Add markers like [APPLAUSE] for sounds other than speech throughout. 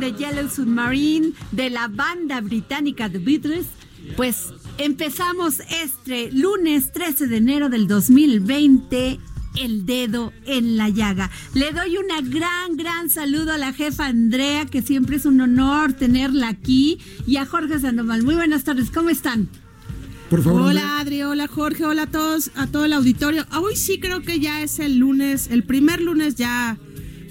de Yellow Submarine de la banda británica The Beatles, pues empezamos este lunes 13 de enero del 2020. El dedo en la llaga. Le doy una gran, gran saludo a la jefa Andrea, que siempre es un honor tenerla aquí, y a Jorge Sandoval. Muy buenas tardes, ¿cómo están? Por favor. Andrea. Hola Adri, hola Jorge, hola a todos, a todo el auditorio. Hoy sí creo que ya es el lunes, el primer lunes ya,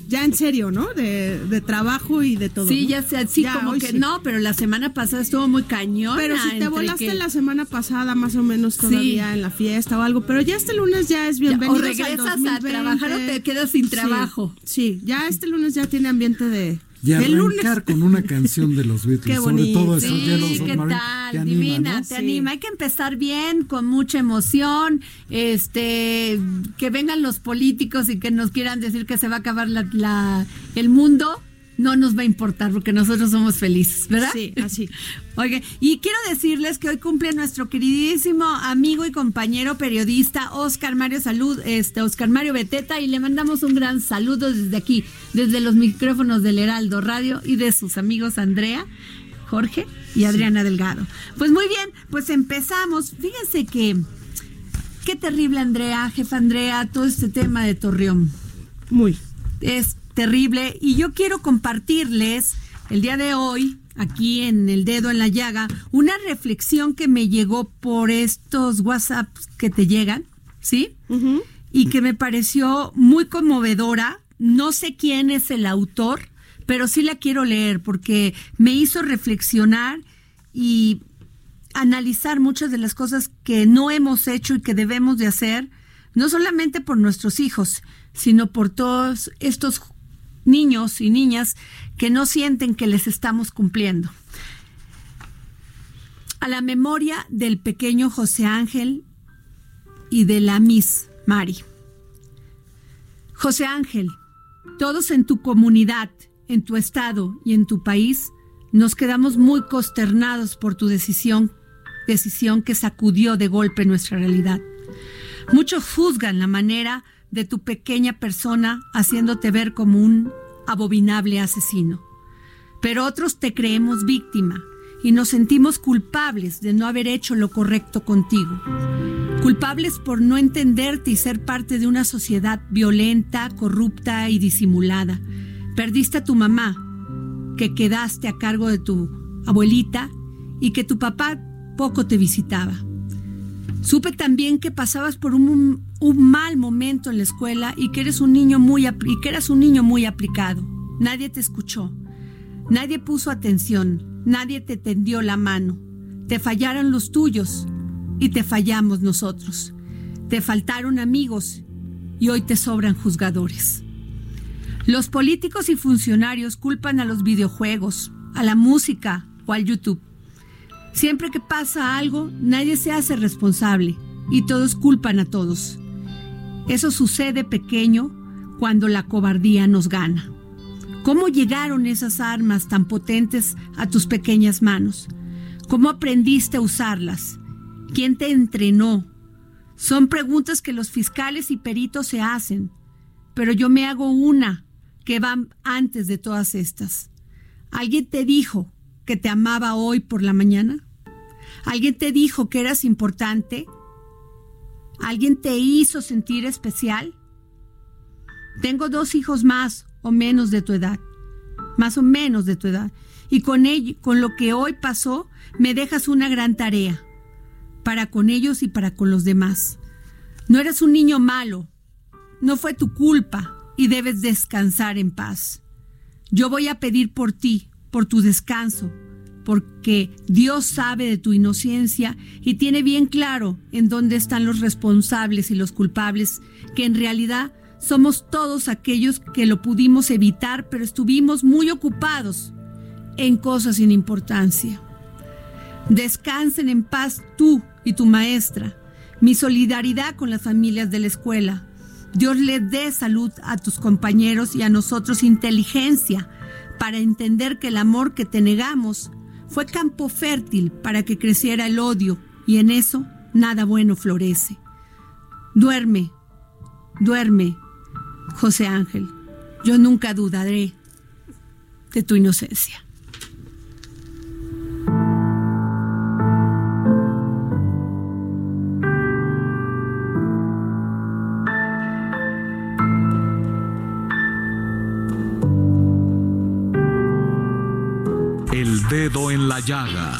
ya en serio, ¿no? De, de trabajo y de todo. Sí, ¿no? ya sé, sí, Ya, como que sí. no, pero la semana pasada estuvo muy cañón. Pero si te volaste la semana pasada, más o menos todavía en la fiesta o algo, pero ya este lunes ya es bienvenido. o regresas a trabajar o te quedas sin trabajo. Sí, ya este lunes ya tiene ambiente de, Y arrancar con una canción de los Beatles, [LAUGHS] Qué sobre todo esos Sí, Yellow ¿qué Submarine, tal? te anima, Divina, ¿no? te Sí. anima. Hay que empezar bien, con mucha emoción, este, que vengan los políticos y que nos quieran decir que se va a acabar la, la- el mundo, no nos va a importar porque nosotros somos felices, ¿verdad? Sí, así. [LAUGHS] Oye, y quiero decirles que hoy cumple nuestro queridísimo amigo y compañero periodista Oscar Mario Salud, este Oscar Mario Beteta, y le mandamos un gran saludo desde aquí, desde los micrófonos del Heraldo Radio y de sus amigos Andrea, Jorge y Adriana Delgado. Pues muy bien, pues empezamos. Fíjense que qué terrible Andrea, jefa Andrea, todo este tema de Torreón Muy. es terrible y yo quiero compartirles el día de hoy aquí en el dedo en la llaga una reflexión que me llegó por estos WhatsApps que te llegan, ¿sí? Y que me pareció muy conmovedora. No sé quién es el autor, pero sí la quiero leer porque me hizo reflexionar y analizar muchas de las cosas que no hemos hecho y que debemos de hacer, no solamente por nuestros hijos, sino por todos estos niños y niñas que no sienten que les estamos cumpliendo. A la memoria del pequeño José Ángel y de la Miss Mari. José Ángel, todos en tu comunidad, en tu estado y en tu país nos quedamos muy consternados por tu decisión, decisión que sacudió de golpe nuestra realidad. Muchos juzgan la manera de tu pequeña persona haciéndote ver como un abominable asesino. Pero otros te creemos víctima y nos sentimos culpables de no haber hecho lo correcto contigo. Culpables por no entenderte y ser parte de una sociedad violenta, corrupta y disimulada. Perdiste a tu mamá, que quedaste a cargo de tu abuelita y que tu papá poco te visitaba. Supe también que pasabas por un, un mal momento en la escuela y que eres un niño muy y que eras un niño muy aplicado. Nadie te escuchó. Nadie puso atención. Nadie te tendió la mano. Te fallaron los tuyos y te fallamos nosotros. Te faltaron amigos y hoy te sobran juzgadores. Los políticos y funcionarios culpan a los videojuegos, a la música o al YouTube. Siempre que pasa algo, nadie se hace responsable y todos culpan a todos. Eso sucede pequeño cuando la cobardía nos gana. ¿Cómo llegaron esas armas tan potentes a tus pequeñas manos? ¿Cómo aprendiste a usarlas? ¿Quién te entrenó? Son preguntas que los fiscales y peritos se hacen, pero yo me hago una que va antes de todas estas. ¿Alguien te dijo que te amaba hoy por la mañana? ¿Alguien te dijo que eras importante? ¿Alguien te hizo sentir especial? Tengo dos hijos más o menos de tu edad, más o menos de tu edad, y con ello, con lo que hoy pasó, me dejas una gran tarea para con ellos y para con los demás. No eres un niño malo, no fue tu culpa y debes descansar en paz. Yo voy a pedir por ti, por tu descanso, porque Dios sabe de tu inocencia y tiene bien claro en dónde están los responsables y los culpables, que en realidad somos todos aquellos que lo pudimos evitar, pero estuvimos muy ocupados en cosas sin importancia. Descansen en paz tú y tu maestra. Mi solidaridad con las familias de la escuela. Dios le dé salud a tus compañeros y a nosotros inteligencia para entender que el amor que te negamos fue campo fértil para que creciera el odio y en eso nada bueno florece. Duerme, duerme, José Ángel. Yo nunca dudaré de tu inocencia. La llaga.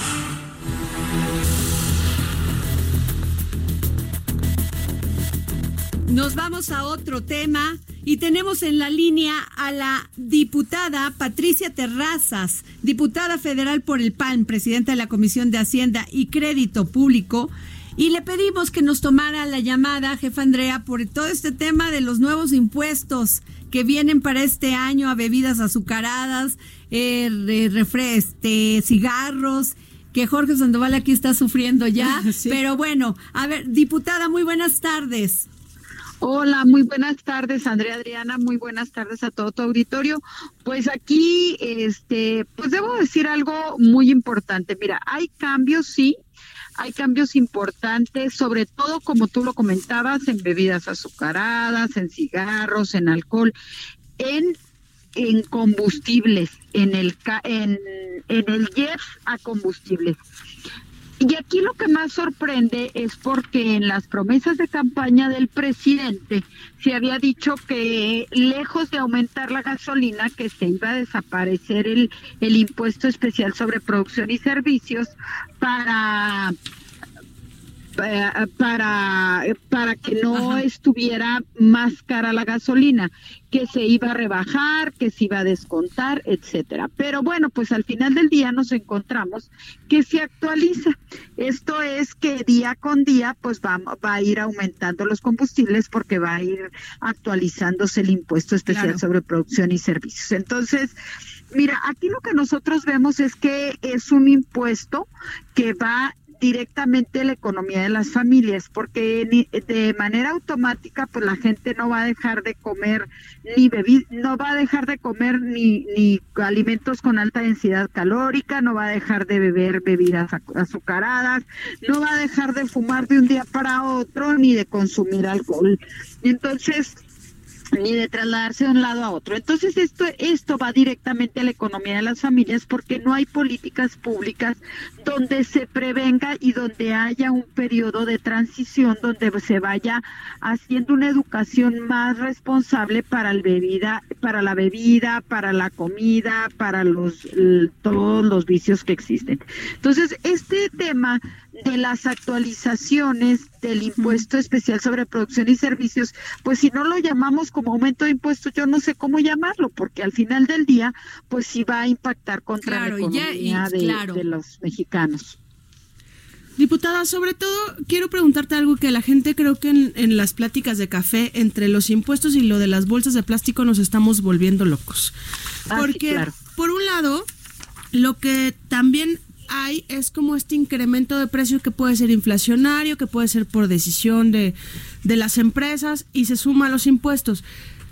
Nos vamos a otro tema y tenemos en la línea a la diputada Patricia Terrazas, diputada federal por el PAN, presidenta de la Comisión de Hacienda y Crédito Público. Y le pedimos que nos tomara la llamada, jefa Andrea, por todo este tema de los nuevos impuestos que vienen para este año a bebidas azucaradas, eh, este, cigarros, que Jorge Sandoval aquí está sufriendo ya. [LAUGHS] Sí. Pero bueno, a ver, diputada, muy buenas tardes. Hola, muy buenas tardes, Andrea Adriana, muy buenas tardes a todo tu auditorio. Pues aquí, este, pues debo decir algo muy importante. Mira, hay cambios, sí, hay cambios importantes, sobre todo como tú lo comentabas, en bebidas azucaradas, en cigarros, en alcohol, en en combustibles, en el en, en el jet a combustibles. Y aquí lo que más sorprende es porque en las promesas de campaña del presidente se había dicho que lejos de aumentar la gasolina, que se iba a desaparecer el, el impuesto especial sobre producción y servicios para pa- para, para que no estuviera más cara la gasolina, que se iba a rebajar, que se iba a descontar, etcétera. Pero bueno, pues al final del día nos encontramos que se actualiza. Esto es que día con día pues va, va a ir aumentando los combustibles porque va a ir actualizándose el impuesto especial Claro. sobre producción y servicios. Entonces, Mira, aquí lo que nosotros vemos es que es un impuesto que va directamente la economía de las familias, porque de manera automática, pues la gente no va a dejar de comer ni bebi no va a dejar de comer ni, ni alimentos con alta densidad calórica, no va a dejar de beber bebidas azu- azucaradas, no va a dejar de fumar de un día para otro, ni de consumir alcohol. Entonces, ni de trasladarse de un lado a otro. Entonces esto esto va directamente a la economía de las familias porque no hay políticas públicas donde se prevenga y donde haya un periodo de transición donde se vaya haciendo una educación más responsable para el bebida, para la bebida, para la comida, para los todos los vicios que existen. Entonces, este tema de las actualizaciones del impuesto especial sobre producción y servicios, pues si no lo llamamos como aumento de impuestos, yo no sé cómo llamarlo, porque al final del día, pues sí va a impactar contra Claro, la y ya- y economía de, claro. de los mexicanos. Diputada, sobre todo quiero preguntarte algo que la gente creo que en, en, las pláticas de café entre los impuestos y lo de las bolsas de plástico nos estamos volviendo locos. Ah, sí, Porque claro. por un lado, lo que también hay es como este incremento de precio que puede ser inflacionario, que puede ser por decisión de, de las empresas y se suma a los impuestos.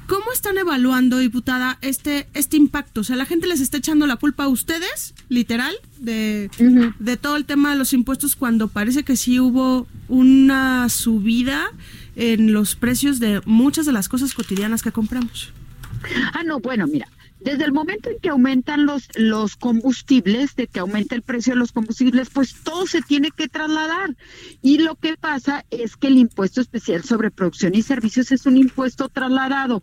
¿Cómo están evaluando, diputada, este, este impacto? O sea, la gente les está echando la culpa a ustedes, literal, de, de todo el tema de los impuestos cuando parece que sí hubo una subida en los precios de muchas de las cosas cotidianas que compramos. Ah, no, bueno, mira, desde el momento en que aumentan los, los combustibles, de que aumenta el precio de los combustibles, pues todo se tiene que trasladar. Y lo que pasa es que el impuesto especial sobre producción y servicios es un impuesto trasladado.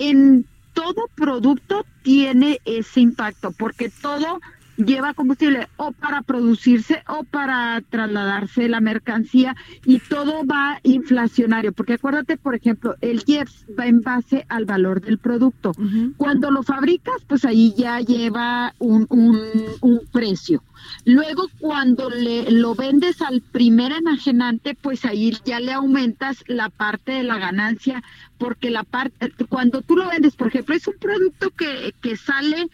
En todo producto tiene ese impacto, porque todo lleva combustible o para producirse o para trasladarse la mercancía y todo va inflacionario, porque acuérdate, por ejemplo, el IEPS va en base al valor del producto. Cuando lo fabricas, pues ahí ya lleva un, un, un precio. Luego, cuando le, lo vendes al primer enajenante, pues ahí ya le aumentas la parte de la ganancia, porque la parte, cuando tú lo vendes, por ejemplo, es un producto que, que sale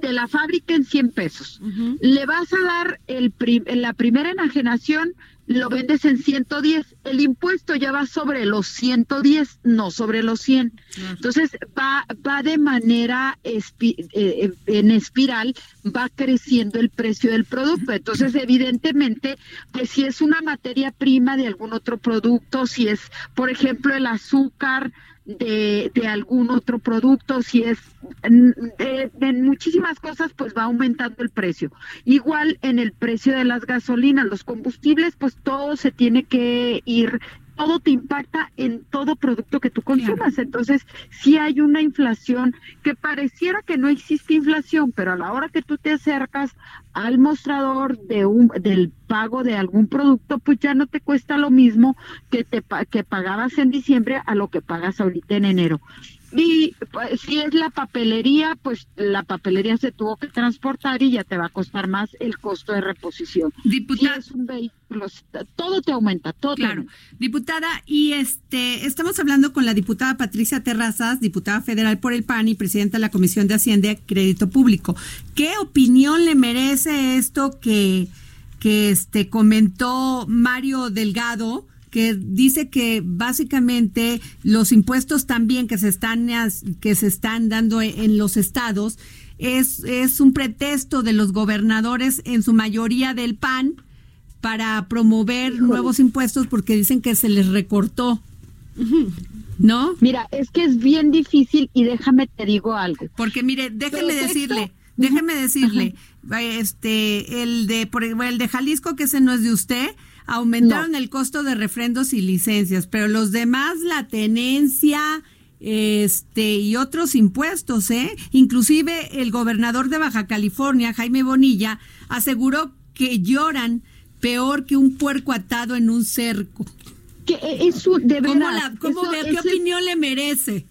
de la fábrica en 100 pesos. Le vas a dar el prim- la primera enajenación, lo vendes en 110. El impuesto ya va sobre los 110, no sobre los 100. Entonces va, va de manera espi- eh, eh, en espiral, va creciendo el precio del producto. Entonces, evidentemente, pues si es una materia prima de algún otro producto, si es, por ejemplo, el azúcar, de, de algún otro producto, si es de- en muchísimas cosas, pues va aumentando el precio. Igual en el precio de las gasolinas, los combustibles, pues todo se tiene que ir, todo te impacta en todo producto que tú consumas. Entonces, si hay una inflación que pareciera que no existe inflación, pero a la hora que tú te acercas al mostrador de un, del pago de algún producto, pues ya no te cuesta lo mismo que te que pagabas en diciembre a lo que pagas ahorita en enero. Y pues, si es la papelería, pues la papelería se tuvo que transportar y ya te va a costar más el costo de reposición. Diputada- Si es un vehículo, todo te aumenta, todo te Claro, aumenta. diputada, y este estamos hablando con la diputada Patricia Terrazas, diputada federal por el PAN y presidenta de la Comisión de Hacienda y Crédito Público. ¿Qué opinión le merece esto que que este comentó Mario Delgado? Que dice que básicamente los impuestos también que se están que se están dando en en los estados es, es un pretexto de los gobernadores en su mayoría del PAN para promover nuevos impuestos porque dicen que se les recortó. ¿No? Mira, es que es bien difícil y déjame te digo algo. Porque mire, déjeme decirle, déjeme decirle, este, el de, por el de Jalisco, que ese no es de usted, aumentaron el costo de refrendos y licencias, pero los demás, la tenencia, este, y otros impuestos, ¿eh? Inclusive el gobernador de Baja California, Jaime Bonilla, aseguró que lloran peor que un puerco atado en un cerco. Que eso de ¿Cómo, la, cómo eso- ve- qué eso opinión le merece?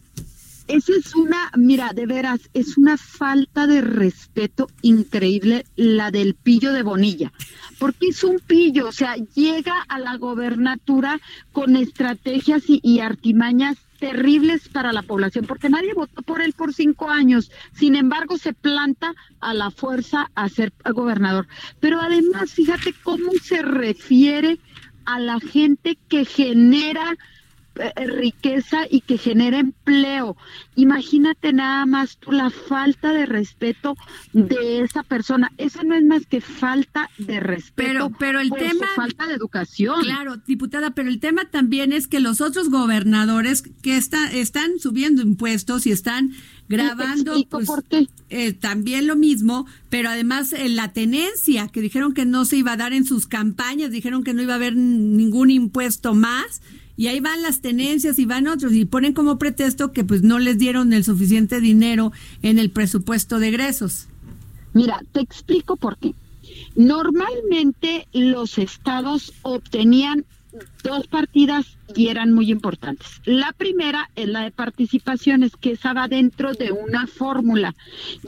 Esa es una, mira, de veras, es una falta de respeto increíble la del pillo de Bonilla, porque es un pillo, o sea, llega a la gobernatura con estrategias y, artimañas terribles para la población, porque nadie votó por él por cinco años, sin embargo se planta a la fuerza a ser gobernador. Pero además, fíjate cómo se refiere a la gente que genera riqueza y que genera empleo. Imagínate nada más tú la falta de respeto de esa persona. Eso no es más que falta de respeto. Pero- pero el por su tema- falta de educación. Claro, diputada, pero el tema también es que los otros gobernadores que está, están subiendo impuestos y están grabando, pues, por qué. eh, también lo mismo, pero además eh, la tenencia, que dijeron que no se iba a dar en sus campañas, dijeron que no iba a haber ningún impuesto más, y ahí van las tenencias y van otros, y ponen como pretexto que pues no les dieron el suficiente dinero en el presupuesto de egresos. Mira, te explico por qué. Normalmente los estados obtenían dos partidas y eran muy importantes. La primera es la de participaciones, que esa va dentro de una fórmula.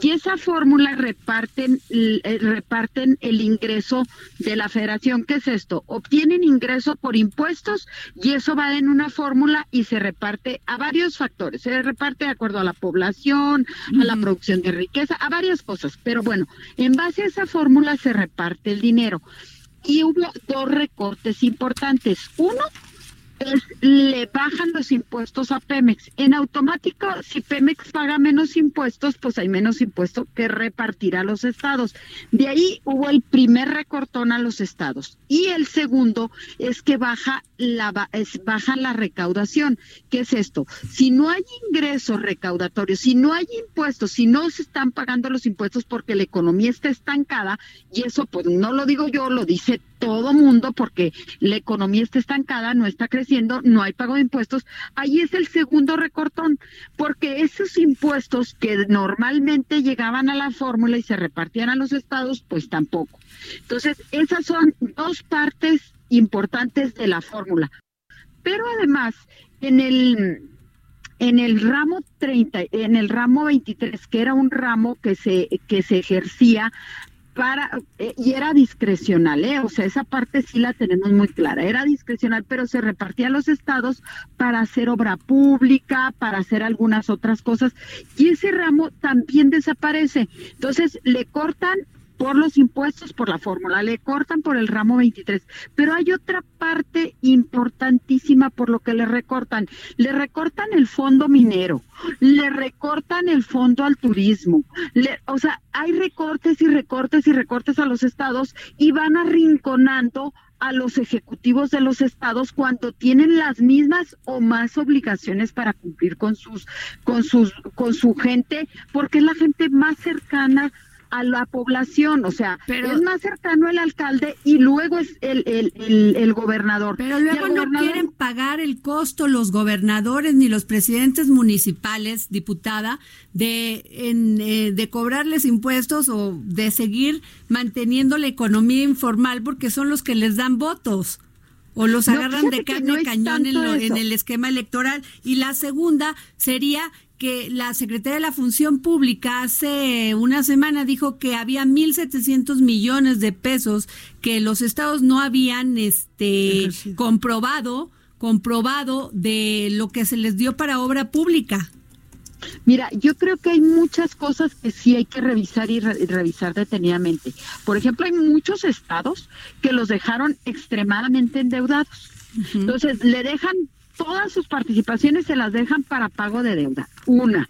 Y esa fórmula reparten, eh, reparten el ingreso de la federación. ¿Qué es esto? Obtienen ingreso por impuestos y eso va en una fórmula y se reparte a varios factores. Se reparte de acuerdo a la población, a la producción de riqueza, a varias cosas. Pero bueno, en base a esa fórmula se reparte el dinero y hubo dos recortes importantes. Uno es le bajan los impuestos a Pemex. En automático, si Pemex paga menos impuestos, pues hay menos impuestos que repartir a los estados. De ahí hubo el primer recortón a los estados. Y el segundo es que baja la, es, baja la recaudación. ¿Qué es esto? Si no hay ingresos recaudatorios, si no hay impuestos, si no se están pagando los impuestos porque la economía está estancada, y eso pues no lo digo yo, lo dice todo mundo porque la economía está estancada, no está creciendo, no hay pago de impuestos, ahí es el segundo recortón, porque esos impuestos que normalmente llegaban a la fórmula y se repartían a los estados, pues tampoco. Entonces, esas son dos partes importantes de la fórmula. Pero además, en el en el ramo 30, en el ramo 23, que era un ramo que se que se ejercía para eh, y era discrecional, ¿eh? o sea, esa parte sí la tenemos muy clara, era discrecional, pero se repartía a los estados para hacer obra pública, para hacer algunas otras cosas, y ese ramo también desaparece. Entonces, le cortan por los impuestos, por la fórmula, le cortan por el ramo 23. Pero hay otra parte importantísima por lo que le recortan. Le recortan el fondo minero, le recortan el fondo al turismo. o sea, hay recortes y recortes y recortes a los estados y van arrinconando a los ejecutivos de los estados cuando tienen las mismas o más obligaciones para cumplir con sus con sus con su gente porque es la gente más cercana a la población, o sea, pero, es más cercano el alcalde y luego es el, el, el, gobernador. Pero luego no quieren pagar el costo los gobernadores ni los presidentes municipales, diputada, de, en, eh, de cobrarles impuestos o de seguir manteniendo la economía informal porque son los que les dan votos o los agarran de carne cañón en, en, el esquema electoral. Y la segunda sería que la secretaria de la Función Pública hace una semana dijo que había 1.700 millones de pesos que los estados no habían este comprobado comprobado de lo que se les dio para obra pública. Mira, yo creo que hay muchas cosas que sí hay que revisar y, revisar detenidamente. Por ejemplo, hay muchos estados que los dejaron extremadamente endeudados. Entonces, le dejan todas sus participaciones se las dejan para pago de deuda. Una.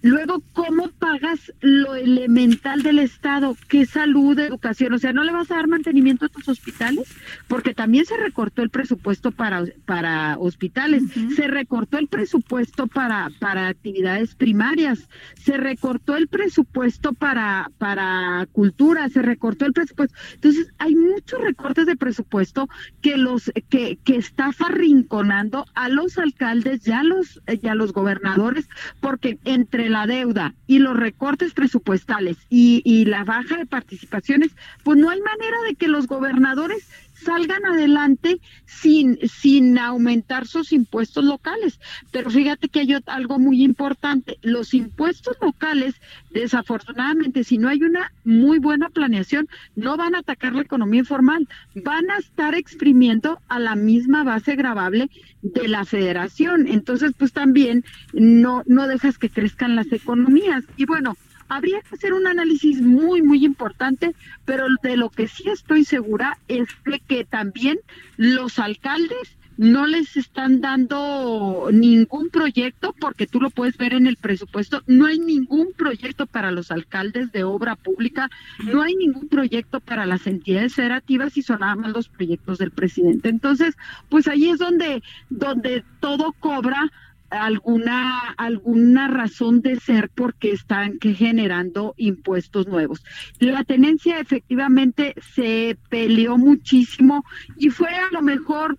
Luego, ¿cómo pagas lo elemental del Estado? ¿Qué salud, educación? O sea, ¿no le vas a dar mantenimiento a tus hospitales? Porque también se recortó el presupuesto para, para hospitales, se recortó el presupuesto para, para actividades primarias, se recortó el presupuesto para, para cultura, se recortó el presupuesto. Entonces, hay muchos recortes de presupuesto que los que, que está arrinconando a los alcaldes y los, y a los gobernadores, porque entre la deuda y los recortes presupuestales y, y la baja de participaciones, pues no hay manera de que los gobernadores salgan adelante sin, sin aumentar sus impuestos locales. Pero fíjate que hay algo muy importante, los impuestos locales, desafortunadamente, si no hay una muy buena planeación, no van a atacar la economía informal, van a estar exprimiendo a la misma base gravable de la federación. Entonces, pues también no, no dejas que crezcan las economías. Y bueno, habría que hacer un análisis muy, muy importante, pero de lo que sí estoy segura es de que también los alcaldes no les están dando ningún proyecto, porque tú lo puedes ver en el presupuesto, no hay ningún proyecto para los alcaldes de obra pública, no hay ningún proyecto para las entidades federativas y son nada más los proyectos del presidente. Entonces, pues ahí es donde, donde todo cobra alguna alguna razón de ser porque están generando impuestos nuevos. La tenencia efectivamente se peleó muchísimo y fue a lo mejor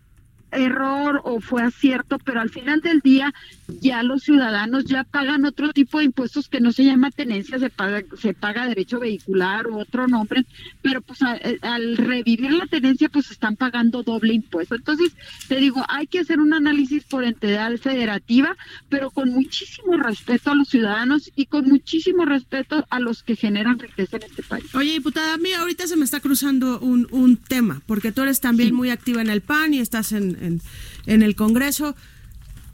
error o fue acierto, pero al final del día ya los ciudadanos ya pagan otro tipo de impuestos que no se llama tenencia, se paga, se paga derecho vehicular u otro nombre, pero pues eh, al revivir la tenencia pues están pagando doble impuesto. Entonces, te digo, hay que hacer un análisis por entidad federativa, pero con muchísimo respeto a los ciudadanos y con muchísimo respeto a los que generan riqueza en este país. Oye, diputada, a mí ahorita se me está cruzando un, un tema, porque tú eres también muy activa en el PAN y estás en, en, en el Congreso.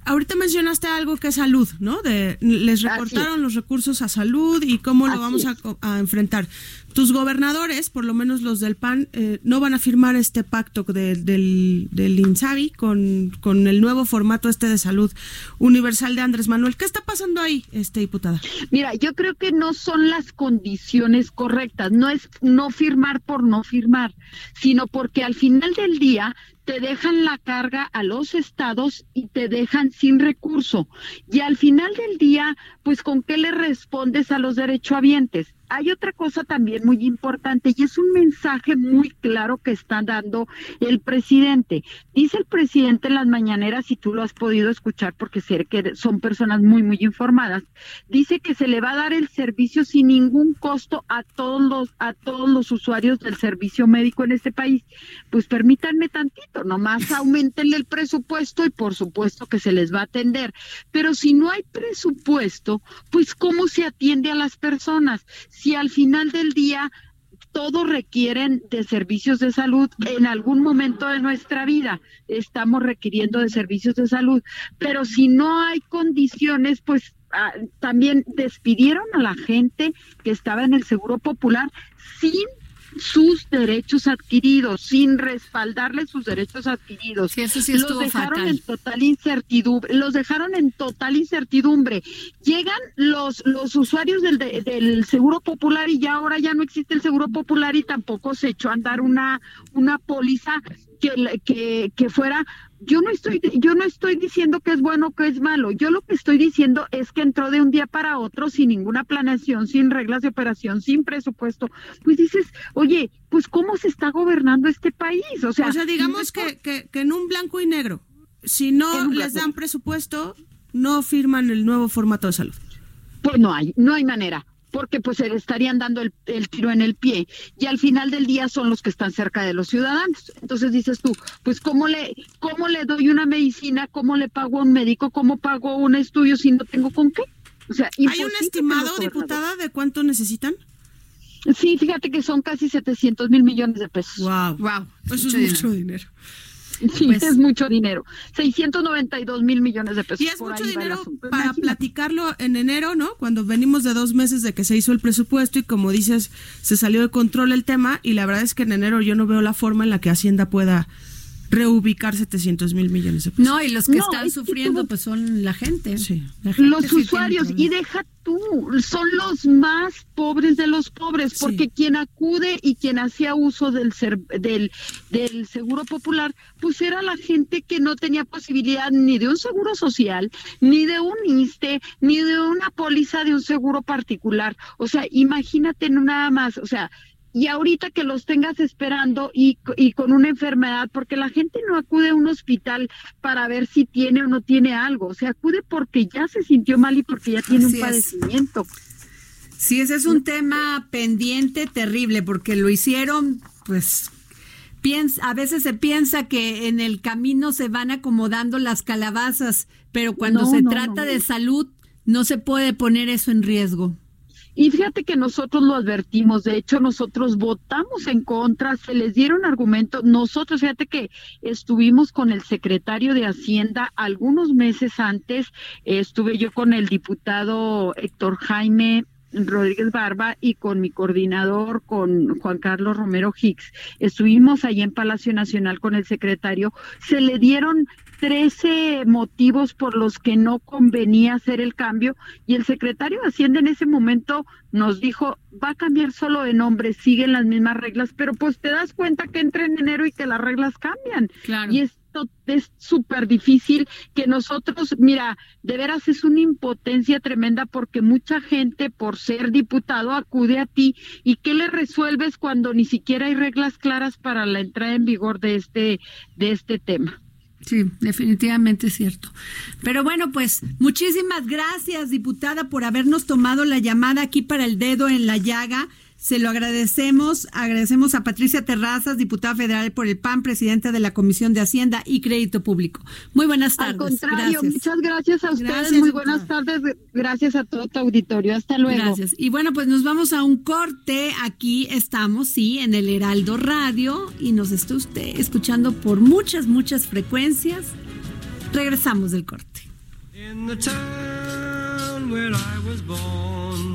Ahorita mencionaste algo que es salud, ¿no? De les recortaron los recursos a salud y cómo lo vamos a, a, enfrentar. Tus gobernadores, por lo menos los del PAN, eh, no van a firmar este pacto de, del, del INSABI con, con el nuevo formato este de salud universal de Andrés Manuel. ¿Qué está pasando ahí, este diputada? Mira, yo creo que no son las condiciones correctas. No es no firmar por no firmar, sino porque al final del día te dejan la carga a los estados y te dejan sin recurso. Y al final del día, pues con qué le respondes a los derechohabientes. Hay otra cosa también muy importante y es un mensaje muy claro que está dando el presidente. Dice el presidente en las mañaneras, si tú lo has podido escuchar porque sé que son personas muy, muy informadas, dice que se le va a dar el servicio sin ningún costo a todos los, a todos los usuarios del servicio médico en este país. Pues permítanme tantito, nomás aumentenle el presupuesto y por supuesto que se les va a atender. Pero si no hay presupuesto, pues ¿cómo se atiende a las personas? Si al final del día todos requieren de servicios de salud en algún momento de nuestra vida. Estamos requiriendo de servicios de salud, pero si no hay condiciones, pues ah, también despidieron a la gente que estaba en el Seguro Popular sin sus derechos adquiridos, sin respaldarle sus derechos adquiridos. Sí, eso sí los dejaron en total incertidumbre, los dejaron en total incertidumbre. Llegan los los usuarios del, del Seguro Popular y ya ahora ya no existe el Seguro Popular y tampoco se echó a andar una una póliza que, que, que fuera yo no estoy yo no estoy diciendo que es bueno o que es malo. Yo lo que estoy diciendo es que entró de un día para otro sin ninguna planeación sin reglas de operación sin presupuesto. Pues dices oye pues cómo se está gobernando este país o sea, o sea digamos que, que, que en un blanco y negro si no les dan presupuesto no firman el nuevo formato de salud. Pues no hay no hay manera porque pues se le estarían dando el, el, tiro en el pie y al final del día son los que están cerca de los ciudadanos. Entonces dices tú, pues cómo le cómo le doy una medicina, cómo le pago a un médico, cómo pago un estudio si no tengo con qué? O sea, ¿hay un estimado, diputada, de cuánto necesitan? Sí, fíjate que son casi 700 mil millones de pesos. Wow, wow, eso es mucho dinero. [LAUGHS] Sí, pues, es mucho dinero. 692 mil millones de pesos. Y es mucho dinero para Imagínate. platicarlo en enero, ¿no? Cuando venimos de dos meses de que se hizo el presupuesto y como dices, se salió de control el tema y la verdad es que en enero yo no veo la forma en la que Hacienda pueda reubicar 700 mil millones de pesos. No, y los que no, están sufriendo pues son la gente. Sí. La gente los sí usuarios, y deja tú, son los más pobres de los pobres, porque sí. quien acude y quien hacía uso del, ser, del, del seguro popular, pues era la gente que no tenía posibilidad ni de un seguro social, ni de un ISTE, ni de una póliza de un seguro particular. O sea, imagínate no nada más, o sea, y ahorita que los tengas esperando y, y, con una enfermedad, porque la gente no acude a un hospital para ver si tiene o no tiene algo, o sea, acude porque ya se sintió mal y porque ya tiene Así un padecimiento. Es. Sí, ese es un tema pendiente terrible, porque lo hicieron, pues, piensa, a veces se piensa que en el camino se van acomodando las calabazas, pero cuando no, se no, trata no. de salud, no se puede poner eso en riesgo. Y fíjate que nosotros lo advertimos, de hecho nosotros votamos en contra, se les dieron argumentos, nosotros fíjate que estuvimos con el secretario de Hacienda algunos meses antes, estuve yo con el diputado Héctor Jaime Rodríguez Barba y con mi coordinador, con Juan Carlos Romero Hicks. Estuvimos ahí en Palacio Nacional con el secretario. Se le dieron 13 motivos por los que no convenía hacer el cambio y el secretario de Hacienda en ese momento nos dijo, va a cambiar solo de nombre, siguen las mismas reglas, pero pues te das cuenta que entra en enero y que las reglas cambian. Claro. Y esto es súper difícil que nosotros, mira, de veras es una impotencia tremenda porque mucha gente por ser diputado acude a ti y ¿qué le resuelves cuando ni siquiera hay reglas claras para la entrada en vigor de este, de este tema? Sí, definitivamente es cierto. Pero bueno, pues muchísimas gracias, diputada, por habernos tomado la llamada aquí para el dedo en la llaga. Se lo agradecemos. Agradecemos a Patricia Terrazas, diputada federal por el PAN, presidenta de la Comisión de Hacienda y Crédito Público. Muy buenas tardes. Al contrario, gracias. muchas gracias a ustedes. Gracias, Muy buenas tardes. Gracias a todo tu auditorio. Hasta luego. Gracias. Y bueno, pues nos vamos a un corte. Aquí estamos, sí, en el Heraldo Radio y nos está usted escuchando por muchas, muchas frecuencias. Regresamos del corte. In the town where I was born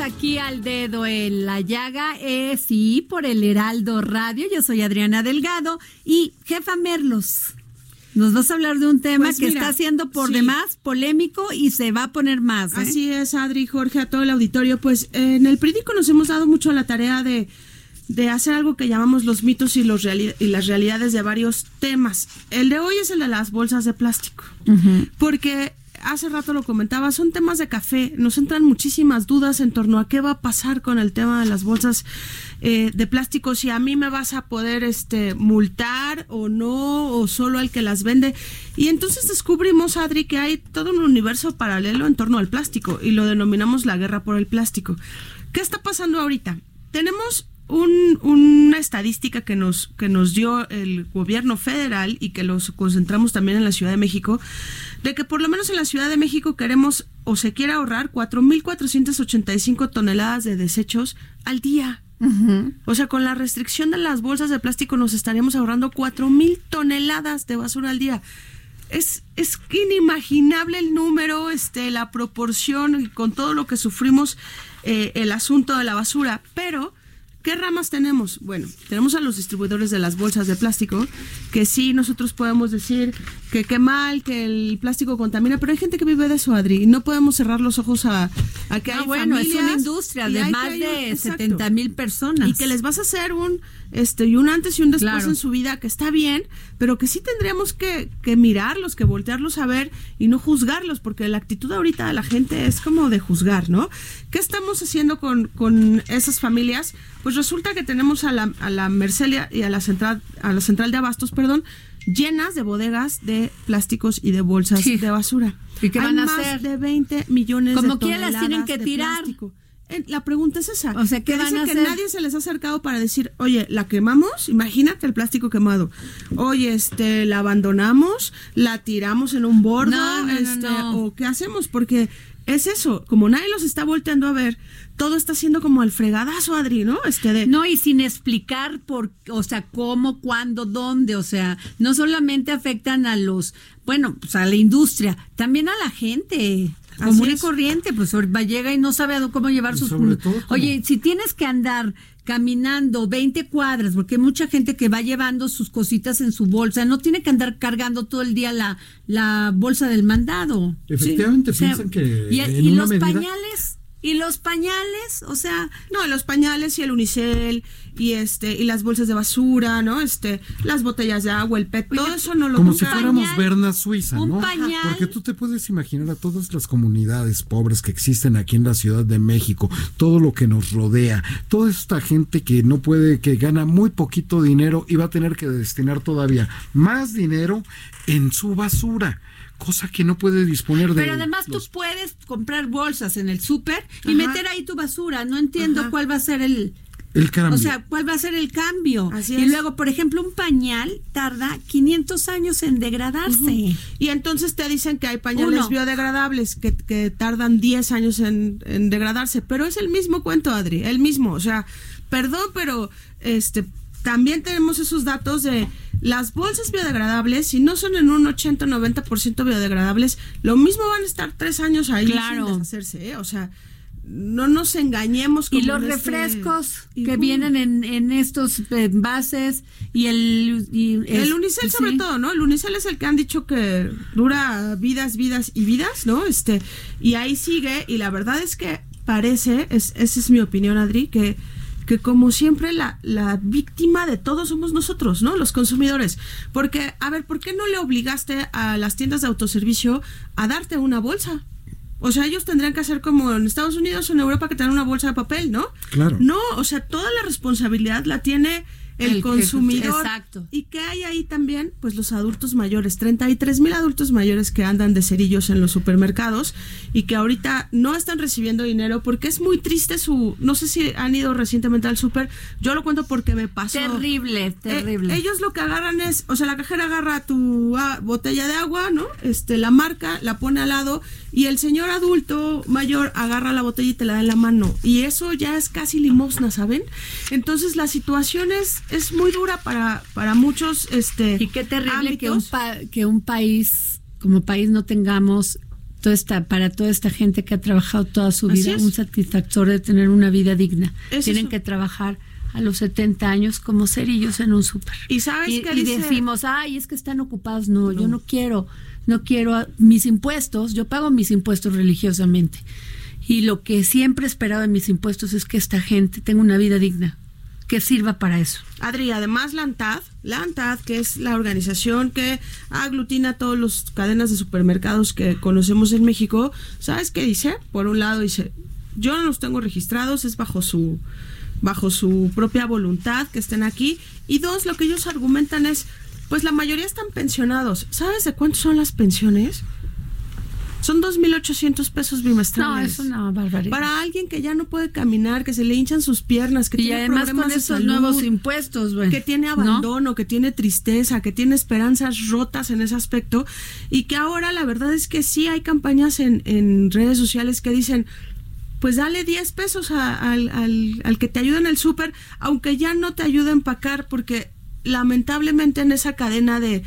Aquí al dedo en la llaga. Eh, sí, por el Heraldo Radio. Yo soy Adriana Delgado y jefa Merlos. Nos vas a hablar de un tema Pues que mira, está siendo por sí. demás polémico y se va a poner más. ¿eh? Así es, Adri, Jorge, a todo el auditorio. Pues eh, en el periódico nos hemos dado mucho la tarea de, de hacer algo que llamamos los mitos y, los reali- y las realidades de varios temas. El de hoy es el de las bolsas de plástico. Porque hace rato lo comentaba, son temas de café. Nos entran muchísimas dudas en torno a qué va a pasar con el tema de las bolsas eh, de plástico. Si a mí me vas a poder este, multar o no, o solo al que las vende. Y entonces descubrimos, Adri, que hay todo un universo paralelo en torno al plástico y lo denominamos la guerra por el plástico. ¿Qué está pasando ahorita? Tenemos un- una estadística que nos, que nos dio el gobierno federal y que los concentramos también en la Ciudad de México, de que por lo menos en la Ciudad de México queremos o se quiere ahorrar 4.485 toneladas de desechos al día. O sea, con la restricción de las bolsas de plástico nos estaríamos ahorrando 4.000 toneladas de basura al día. Es, es inimaginable el número, este, la proporción y con todo lo que sufrimos eh, el asunto de la basura. Pero, ¿qué ramas tenemos? Bueno, tenemos a los distribuidores de las bolsas de plástico, que sí, nosotros podemos decir que qué mal, que el plástico contamina, pero hay gente que vive de eso, Adri, y no podemos cerrar los ojos a, a que No, hay bueno, es una familias industria de más hay- de exacto. 70 mil personas. Y que les vas a hacer un este y un antes y un después Claro. en su vida que está bien, pero que sí tendríamos que, que mirarlos, que voltearlos a ver y no juzgarlos, porque la actitud ahorita de la gente es como de juzgar, ¿no? ¿Qué estamos haciendo con, con esas familias? Pues resulta que tenemos a la, a la Mercelia y a la central, a la central de abastos, perdón, llenas de bodegas de plásticos y de bolsas Sí. de basura. ¿Y qué Hay van a más hacer? de 20 millones Como de quiera las toneladas tienen que de tirar. plástico. La pregunta es esa. O sea, ¿qué que van que nadie se les ha acercado para decir, oye, ¿la quemamos? Imagínate el plástico quemado. Oye, este, ¿la abandonamos? ¿La tiramos en un bordo? No, no, no, este, no. ¿O qué hacemos? Porque es eso, como nadie los está volteando a ver, todo está siendo como al fregadazo, Adri, ¿no? Este de... No, y sin explicar por, o sea, cómo, cuándo, dónde, o sea, no solamente afectan a los, bueno, pues a la industria, también a la gente común y corriente, pues va, llega y no sabe cómo llevar sus... Oye, si tienes que andar caminando 20 cuadras, porque hay mucha gente que va llevando sus cositas en su bolsa, no tiene que andar cargando todo el día la, la bolsa del mandado. Efectivamente, piensan que... Y, los pañales y los pañales, o sea, no, los pañales y el unicel y este y las bolsas de basura, ¿no? Este, las botellas de agua, el PET, todo eso no lo Como si fuéramos Berna Suiza, un ¿no? Pañal. Porque tú te puedes imaginar a todas las comunidades pobres que existen aquí en la Ciudad de México, todo lo que nos rodea, toda esta gente que no puede que gana muy poquito dinero y va a tener que destinar todavía más dinero en su basura cosa que no puede disponer de. Pero además tú puedes comprar bolsas en el súper y meter ahí tu basura. No entiendo cuál va a ser el. El cambio. O sea, ¿cuál va a ser el cambio? y luego, por ejemplo, un pañal tarda 500 años en degradarse. Y entonces te dicen que hay pañales biodegradables que, que, tardan 10 años en, en degradarse. Pero es el mismo cuento, Adri, el mismo. O sea, perdón, pero este también tenemos esos datos de las bolsas biodegradables, si no son en un 80-90% biodegradables, lo mismo van a estar tres años ahí sin deshacerse, ¿eh? O sea, no nos engañemos. y los este refrescos que vienen en, en, estos envases y el... el unicel sobre todo, ¿no? El unicel es el que han dicho que dura vidas, vidas y vidas, ¿no? Este, y ahí sigue, y la verdad es que parece, es, esa es mi opinión, Adri, que que como siempre la, la víctima de todos somos nosotros, ¿no? Los consumidores. Porque, a ver, ¿por qué no le obligaste a las tiendas de autoservicio a darte una bolsa? O sea, ellos tendrían que hacer como en Estados Unidos o en Europa que tener una bolsa de papel, ¿no? Claro. No, o sea, toda la responsabilidad la tiene el, consumidor. exacto. Y que hay ahí también, pues los adultos mayores, 33 mil adultos mayores que andan de cerillos en los supermercados y que ahorita no están recibiendo dinero porque es muy triste su, no sé si han ido recientemente al super, yo lo cuento porque me pasó. Terrible, eh, terrible. ellos lo que agarran es, o sea, la cajera agarra tu ah, botella de agua, ¿no? Este, la marca, la pone al lado y el señor adulto mayor agarra la botella y te la da en la mano. Y eso ya es casi limosna, ¿saben? Entonces la situación es, es muy dura para, para muchos. Este, y qué terrible que un, que un país, como país, no tengamos toda esta, para toda esta gente que ha trabajado toda su vida, un satisfactor de tener una vida digna. Tienen que trabajar a los 70 años como cerillos en un súper. Y sabes y, que y decimos, ay, es que están ocupados. No, yo no quiero no quiero mis impuestos, yo pago mis impuestos religiosamente. Y lo que siempre he esperado en mis impuestos es que esta gente tenga una vida digna, que sirva para eso. Adri, además la ANTAD, la ANTAD, que es la organización que aglutina todas las cadenas de supermercados que conocemos en México, ¿sabes qué dice? Por un lado dice, yo no los tengo registrados, es bajo su bajo su propia voluntad que estén aquí. Y dos, lo que ellos argumentan es, pues la mayoría están pensionados. ¿Sabes de cuánto son las pensiones? Son 2.800 pesos bimestrales. No, es una barbaridad. Para alguien que ya no puede caminar, que se le hinchan sus piernas, que y tiene además problemas con de esos salud, nuevos impuestos, güey. que tiene abandono, que tiene tristeza, que tiene esperanzas rotas en ese aspecto y que ahora la verdad es que sí hay campañas en, en redes sociales que dicen pues dale 10 pesos al, al, al, que te ayuda en el súper, aunque ya no te ayude a empacar, porque lamentablemente en esa cadena de,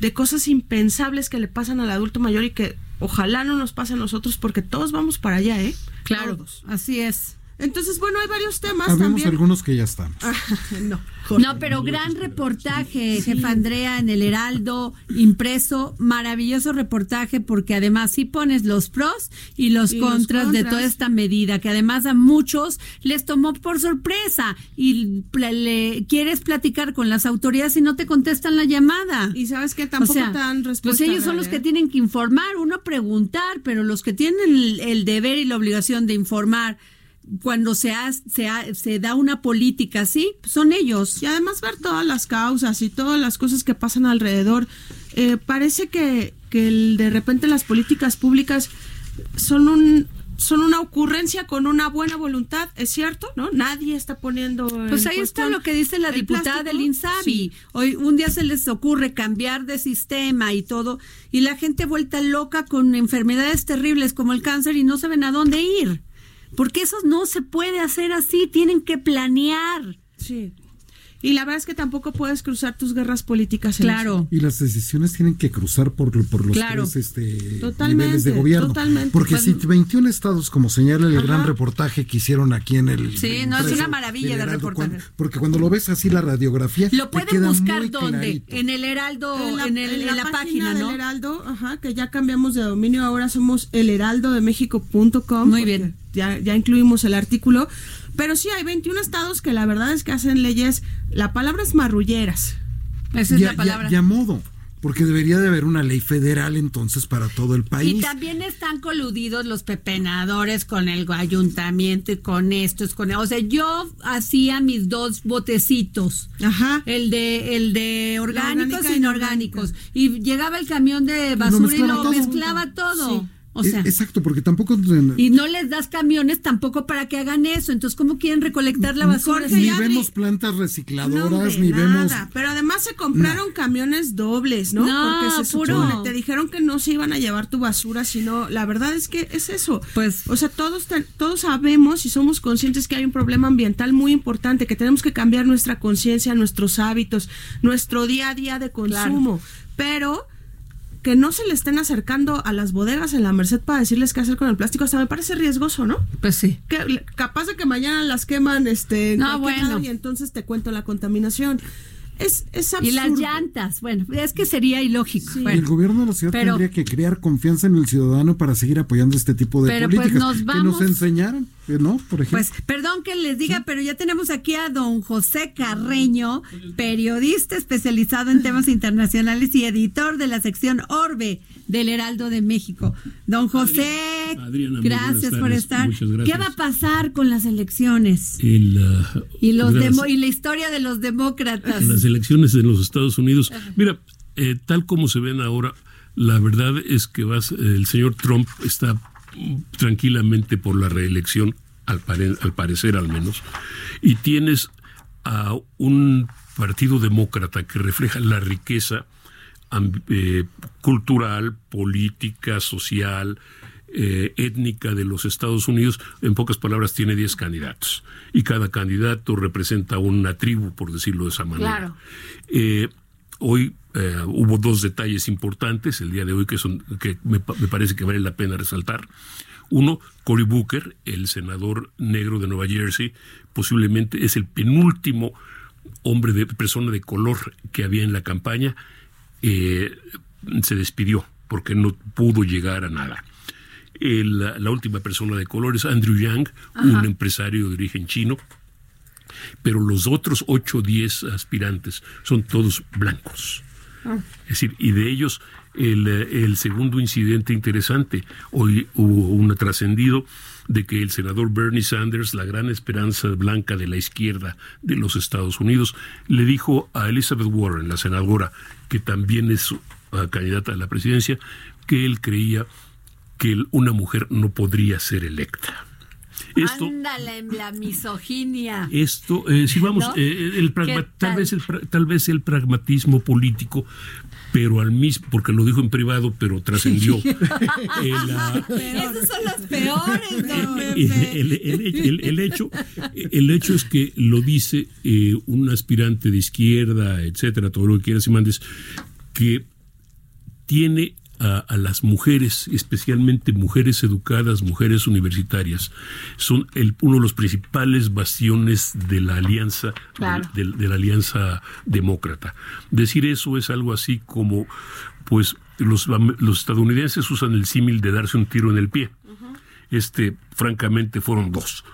de cosas impensables que le pasan al adulto mayor y que ojalá no nos pase a nosotros porque todos vamos para allá, ¿eh? Claro, así es. Entonces, bueno, hay varios temas Habemos también. algunos que ya estamos. Ah, [LAUGHS] no. No, pero gran reportaje, jefa Andrea, en el Heraldo impreso, maravilloso reportaje porque además sí pones los pros y los, Y los contras, de toda esta medida, que además a muchos les tomó por sorpresa y le quieres platicar con las autoridades y no te contestan la llamada. Y sabes que tampoco O sea, te dan respuesta. Pues ellos son los que ¿eh? tienen que informar, uno preguntar, pero los que tienen el, el deber y la obligación de informar cuando se, ha- se, ha- se da una política así, son ellos. Y además ver todas las causas y todas las cosas que pasan alrededor. Eh, parece que, que el- de repente las políticas públicas son un, son una ocurrencia con una buena voluntad, es cierto, ¿no? Nadie está poniendo. Pues ahí está lo que dice la diputada del INSABI. Hoy un día se les ocurre cambiar de sistema y todo, y la gente vuelta loca con enfermedades terribles como el cáncer y no saben a dónde ir. Porque eso no se puede hacer así, tienen que planear. Sí. Y la verdad es que tampoco puedes cruzar tus guerras políticas. En claro. Y las decisiones tienen que cruzar por, por los tres este, niveles de gobierno. Totalmente. Porque si 21 estados, como señala el gran reportaje que hicieron aquí en el... Sí, no, es una maravilla de reportaje. porque cuando lo ves así la radiografía... Lo pueden buscar dónde? En el Heraldo, en, la, página, ¿no? del Heraldo, ajá, que ya cambiamos de dominio, ahora somos elheraldodemexico.com. Muy bien. Ya, ya incluimos el artículo. Pero sí, hay 21 estados que la verdad es que hacen leyes, la palabra es marrulleras. Esa es la palabra. Ya, modo porque debería de haber una ley federal entonces para todo el país. Y también están coludidos los pepenadores con el ayuntamiento y con estos, con o sea, yo hacía mis dos botecitos, Ajá. el de el de orgánicos y inorgánicos, y llegaba el camión de basura y lo mezclaba todo. O sea, Exacto, porque tampoco... Y no les das camiones tampoco para que hagan eso. Entonces, ¿cómo quieren recolectar la basura? ni vemos plantas recicladoras, ni vemos... Pero además se compraron camiones dobles, ¿no? no porque se puro. te dijeron que no se iban a llevar tu basura, sino la verdad es que es eso. Pues, o sea, todos, todos sabemos y somos conscientes que hay un problema ambiental muy importante, que tenemos que cambiar nuestra conciencia, nuestros hábitos, nuestro día a día de consumo. Pero que no se le estén acercando a las bodegas en la Merced para decirles qué hacer con el plástico, hasta me parece riesgoso, ¿no? Pues sí. Que, capaz de que mañana las queman este no, bueno. y entonces te cuento la contaminación. Es, es absurdo. Y las llantas, bueno, es que sería ilógico. el gobierno de la ciudad tendría que crear confianza en el ciudadano para seguir apoyando este tipo de pues, políticas que nos enseñaron, ¿no? Por ejemplo. Pues perdón que les diga, pero ya tenemos aquí a don José Carreño, periodista especializado en temas [LAUGHS] internacionales y editor de la sección Orbe del Heraldo de México. Don José, gracias por estar. ¿Qué va a pasar con las elecciones? y, los y la historia de los demócratas. Las elecciones en los Estados Unidos. Mira, eh, tal como se ven ahora, la verdad es que vas, el señor Trump está tranquilamente por la reelección, al, al parecer al menos, y tienes a un partido demócrata que refleja la riqueza eh, cultural, política, social, eh, étnica de los Estados Unidos, en pocas palabras, tiene 10 candidatos. Y cada candidato representa una tribu, por decirlo de esa manera. Eh, hoy hubo dos detalles importantes el día de hoy que, son, que me, parece que vale la pena resaltar. Uno, Cory Booker, el senador negro de Nueva Jersey, posiblemente es el penúltimo hombre de persona de color que había en la campaña eh, se despidió porque no pudo llegar a nada. la última persona de color es Andrew Yang, un empresario de origen chino, pero los otros 8 o 10 aspirantes son todos blancos. Ah. Es decir, y de ellos el, el, segundo incidente interesante, hoy hubo un trascendido de que el senador Bernie Sanders, la gran esperanza blanca de la izquierda de los Estados Unidos, le dijo a Elizabeth Warren, la senadora, que también es candidata a la presidencia, que él creía que una mujer no podría ser electa. Esto, Ándale, la misoginia. Esto, eh, si vamos, eh, el tal, vez el, tal vez el pragmatismo político pero al mismo, porque lo dijo en privado, pero trascendió. [LAUGHS] [LAUGHS] Esos son los peores. el, hecho, el hecho es que lo dice eh, un aspirante de izquierda, etcétera, todo lo que quieras y mandes, que tiene a, las mujeres, especialmente mujeres educadas, mujeres universitarias, son el, uno de los principales bastiones de la alianza, de, la alianza demócrata. Decir eso es algo así como, pues, los, los estadounidenses usan el símil de darse un tiro en el pie. Este, francamente, fueron dos,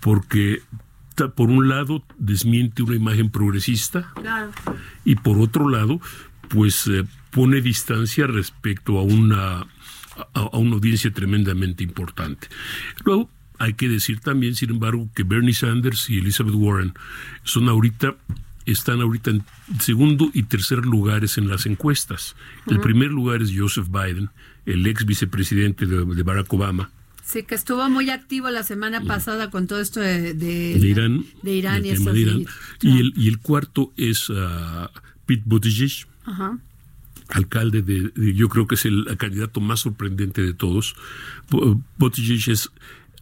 porque por un lado desmiente una imagen progresista y por otro lado, pues eh, pone distancia respecto a una, a, una audiencia tremendamente importante. Luego, hay que decir también, sin embargo, que Bernie Sanders y Elizabeth Warren son ahorita están ahorita en segundo y tercer lugares en las encuestas. El primer lugar es Joseph Biden, el ex vicepresidente de, Barack Obama, Sí, que estuvo muy activo la semana pasada con todo esto de, de, de Irán, de Irán y, de Irán. Y, el, y el cuarto es ah, Pete Buttigieg. Alcalde de, yo creo que es el candidato más sorprendente de todos. Bu- Buttigieg es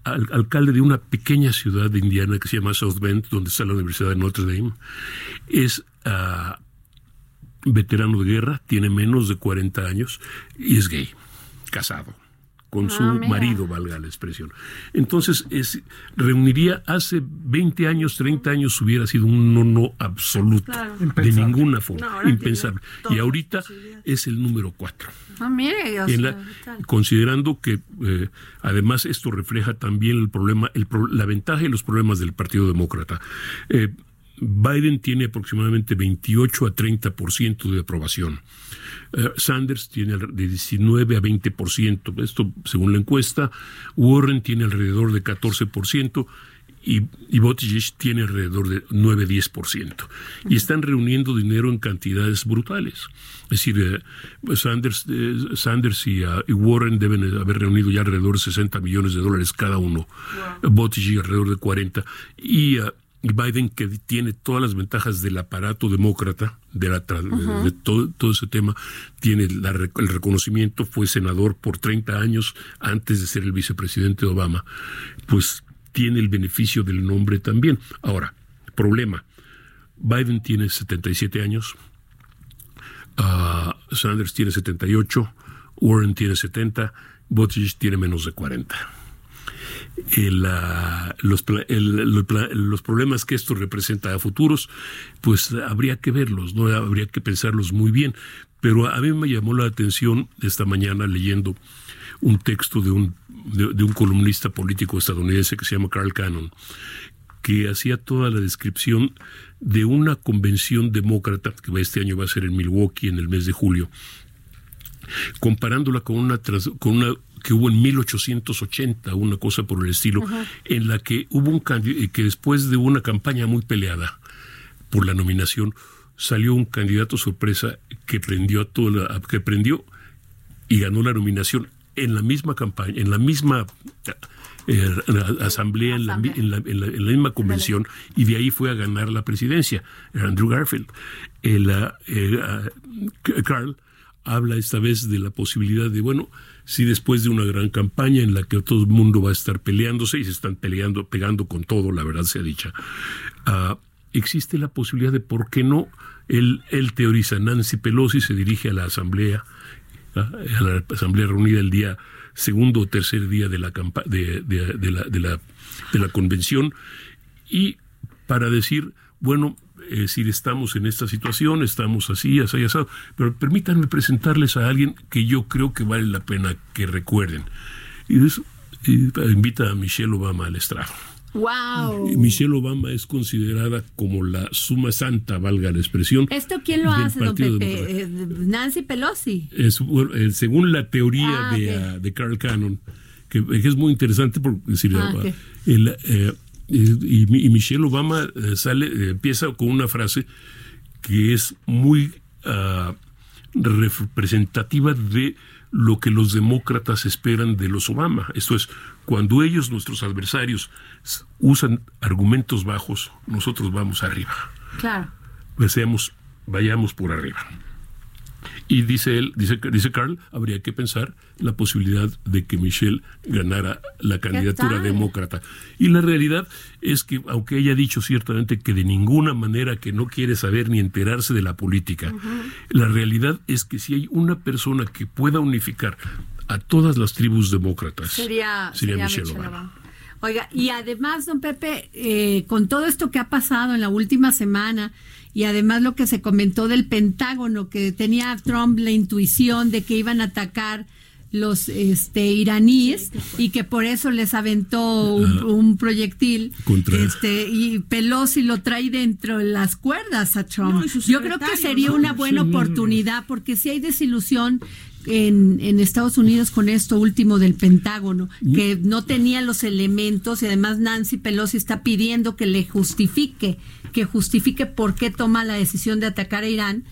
al- alcalde de una pequeña ciudad de Indiana que se llama South Bend, donde está la Universidad de Notre Dame. Es ah, veterano de guerra, tiene menos de 40 años y es gay, casado con su Ah, mira. marido, valga la expresión. Entonces, es, reuniría hace 20 años, 30 años, hubiera sido un no, no absoluto, Claro. de ninguna forma, No, impensable. Y ahorita es el número 4. Ah, mire, o En sea, la- tal. considerando que eh, además esto refleja también el problema, el pro- la ventaja y los problemas del Partido Demócrata. Eh, Biden tiene aproximadamente 28 a 30% de aprobación. Eh, Sanders tiene de 19 a 20%, esto según la encuesta. Warren tiene alrededor de 14% y, y Buttigieg tiene alrededor de 9-10%. Y están reuniendo dinero en cantidades brutales. Es decir, eh, Sanders, eh, Sanders y, y Warren deben haber reunido ya alrededor de 60 millones de dólares cada uno. Buttigieg alrededor de 40. Y y Biden, que tiene todas las ventajas del aparato demócrata, de, la de- de todo, todo ese tema, tiene la el reconocimiento, fue senador por 30 años antes de ser el vicepresidente de Obama, pues tiene el beneficio del nombre también. Ahora, problema, Biden tiene 77 años, ah, Sanders tiene 78, Warren tiene 70, Buttigieg tiene menos de 40 el, ah, los, problemas que esto representa a futuros, pues habría que verlos, no habría que pensarlos muy bien. Pero a mí me llamó la atención esta mañana leyendo un texto de un, de, un columnista político estadounidense que se llama Carl Cannon, que hacía toda la descripción de una convención demócrata que este año va a ser en Milwaukee en el mes de julio, comparándola con una, con una que hubo en 1880, una cosa por el estilo, en la que hubo un candi- que después de una campaña muy peleada por la nominación, salió un candidato sorpresa que prendió a toda la- que prendió y ganó la nominación en la misma campaña, en la misma eh, asamblea, en la, mi- en la- en la- en la misma convención, y de ahí fue a ganar la presidencia, Andrew Garfield. El, ah, eh, Carl habla esta vez de la posibilidad de, bueno, si después de una gran campaña en la que todo el mundo va a estar peleándose y se están peleando, pegando con todo, la verdad sea dicha, ah, existe la posibilidad de por qué no, él, él teoriza, Nancy Pelosi se dirige a la asamblea, ¿ah? a la asamblea reunida el día segundo o tercer día de la, campa- de, de- de la, de la, de la convención y para decir, bueno, eh, si estamos en esta situación, estamos así, así, así, pero permítanme presentarles a alguien que yo creo que vale la pena que recuerden. Y, eso, y invita a Michelle Obama al estrado. ¡Wow! Michelle Obama es considerada como la suma santa, valga la expresión. ¿Esto quién lo hace, don Pepe? Eh, Nancy Pelosi. Es, eh, según la teoría Ah, de, ok. ah, de Carl Cannon, que, que es muy interesante porque decir, Ah, ah, ok. el, eh, y, y Michelle Obama eh, sale, eh, empieza con una frase que es muy ah, representativa de lo que los demócratas esperan de los Obama. Esto es, cuando ellos, nuestros adversarios, usan argumentos bajos, nosotros vamos arriba Claro. vayamos por arriba. Y dice él, dice, dice Carl, habría que pensar la posibilidad de que Michelle ganara la candidatura demócrata. Y la realidad es que, aunque ella ha dicho ciertamente que de ninguna manera que no quiere saber ni enterarse de la política, la realidad es que si hay una persona que pueda unificar a todas las tribus demócratas, Sería, sería sería Michelle Michelle Obama. Obama. Oiga, y además, don Pepe, eh, con todo esto que ha pasado en la última semana y además lo que se comentó del Pentágono, que tenía Trump la intuición de que iban a atacar los este iraníes y que por eso les aventó un, Ah. un proyectil Contra- este y Pelosi lo trae dentro de las cuerdas a Trump. No, Yo creo que sería ¿no? una buena oportunidad porque si hay desilusión en, en Estados Unidos con esto último del Pentágono, que no tenía los elementos y además Nancy Pelosi está pidiendo que le justifique, que justifique por qué toma la decisión de atacar a Irán.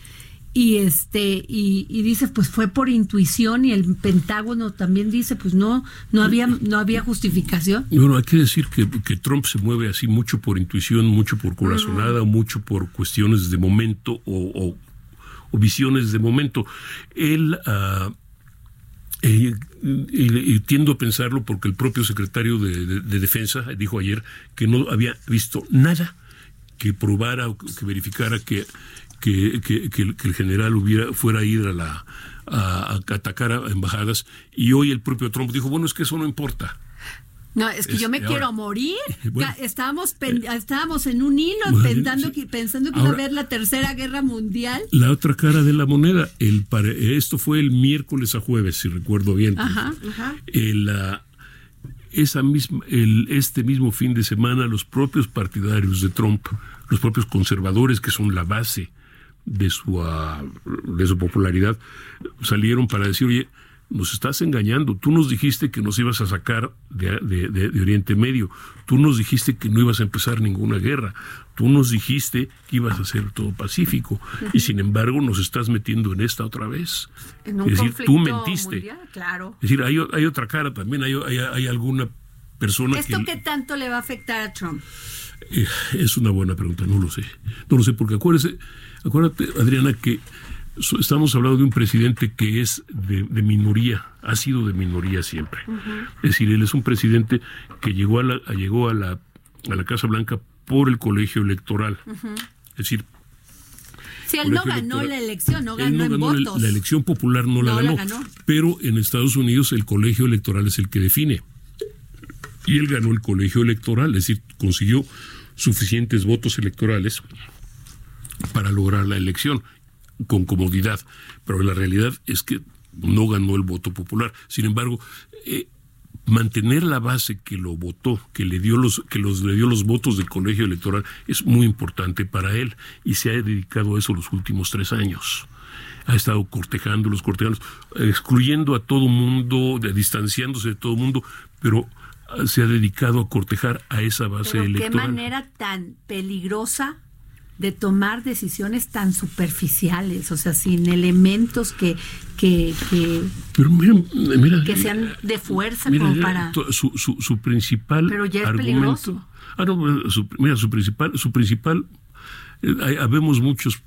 y este y, y, dice pues fue por intuición y el Pentágono también dice pues no no había no había justificación bueno hay que decir que, que Trump se mueve así mucho por intuición mucho por corazonada mucho por cuestiones de momento o, o, visiones de momento. Él uh, y, y, tiendo a pensarlo porque el propio secretario de, de, de, Defensa dijo ayer que no había visto nada que probara o que verificara que que, que, el general hubiera fuera a ir a la a, atacar a embajadas. Y hoy el propio Trump dijo bueno es que eso no importa no, es que es, yo me quiero morir. [LAUGHS] Bueno, estábamos, eh, estábamos en un hilo bueno, pensando que, pensando que ahora, iba a haber la tercera guerra mundial. La otra cara de la moneda, el, esto fue el miércoles a jueves, si recuerdo bien. Ajá, ajá. El, uh, esa misma, el, este mismo fin de semana, los propios partidarios de Trump, los propios conservadores, que son la base de su, uh, de su popularidad, salieron para decir, oye, nos estás engañando. Tú nos dijiste que nos ibas a sacar de, de, de, de, Oriente Medio. Tú nos dijiste que no ibas a empezar ninguna guerra. Tú nos dijiste que ibas a hacer todo pacífico. Uh -huh. Y sin embargo nos estás metiendo en esta otra vez. En un es decir, tú mentiste. Mundial, claro. Es decir, hay, hay, otra cara también. Hay, hay, hay alguna persona ¿Esto que... qué tanto le va a afectar a Trump? Eh, es una buena pregunta, no lo sé. No lo sé, porque acuérdese, acuérdate, Adriana, que estamos hablando de un presidente que es de, de minoría, ha sido de minoría siempre. Uh -huh. Es decir, él es un presidente que llegó a la, llegó a la, a la Casa Blanca por el colegio electoral. Uh -huh. Es decir, si él no ganó la elección, no ganó, no en ganó votos. La, elección popular no, la, ganó, la, ganó, Pero en Estados Unidos el colegio electoral es el que define. Y él ganó el colegio electoral, es decir, consiguió suficientes votos electorales para lograr la elección con comodidad, pero la realidad es que no ganó el voto popular. Sin embargo, eh, mantener la base que lo votó, que le dio los que los le dio los votos del colegio electoral es muy importante para él y se ha dedicado a eso los últimos tres años. Ha estado cortejando los cortejando, excluyendo a todo mundo, distanciándose de todo mundo, pero se ha dedicado a cortejar a esa base pero electoral. ¿Qué manera tan peligrosa de tomar decisiones tan superficiales, o sea, sin elementos que que, que, pero mira, mira, que sean de fuerza mira, como para su, su, su principal pero ya es argumento. peligroso. ah no su, mira su principal su principal eh, habemos muchos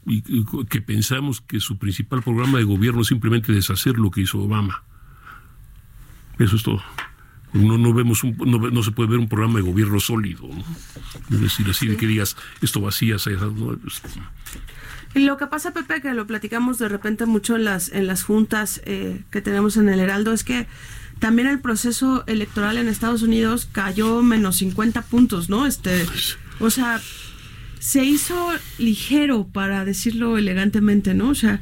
que pensamos que su principal programa de gobierno es simplemente deshacer lo que hizo Obama. Eso es todo no, no vemos un, no, no, se puede ver un programa de gobierno sólido ¿no? es decir así sí. de que digas esto vacías ¿no? y lo que pasa Pepe que lo platicamos de repente mucho en las en las juntas eh, que tenemos en el Heraldo es que también el proceso electoral en Estados Unidos cayó menos 50 puntos no este o sea se hizo ligero para decirlo elegantemente no o sea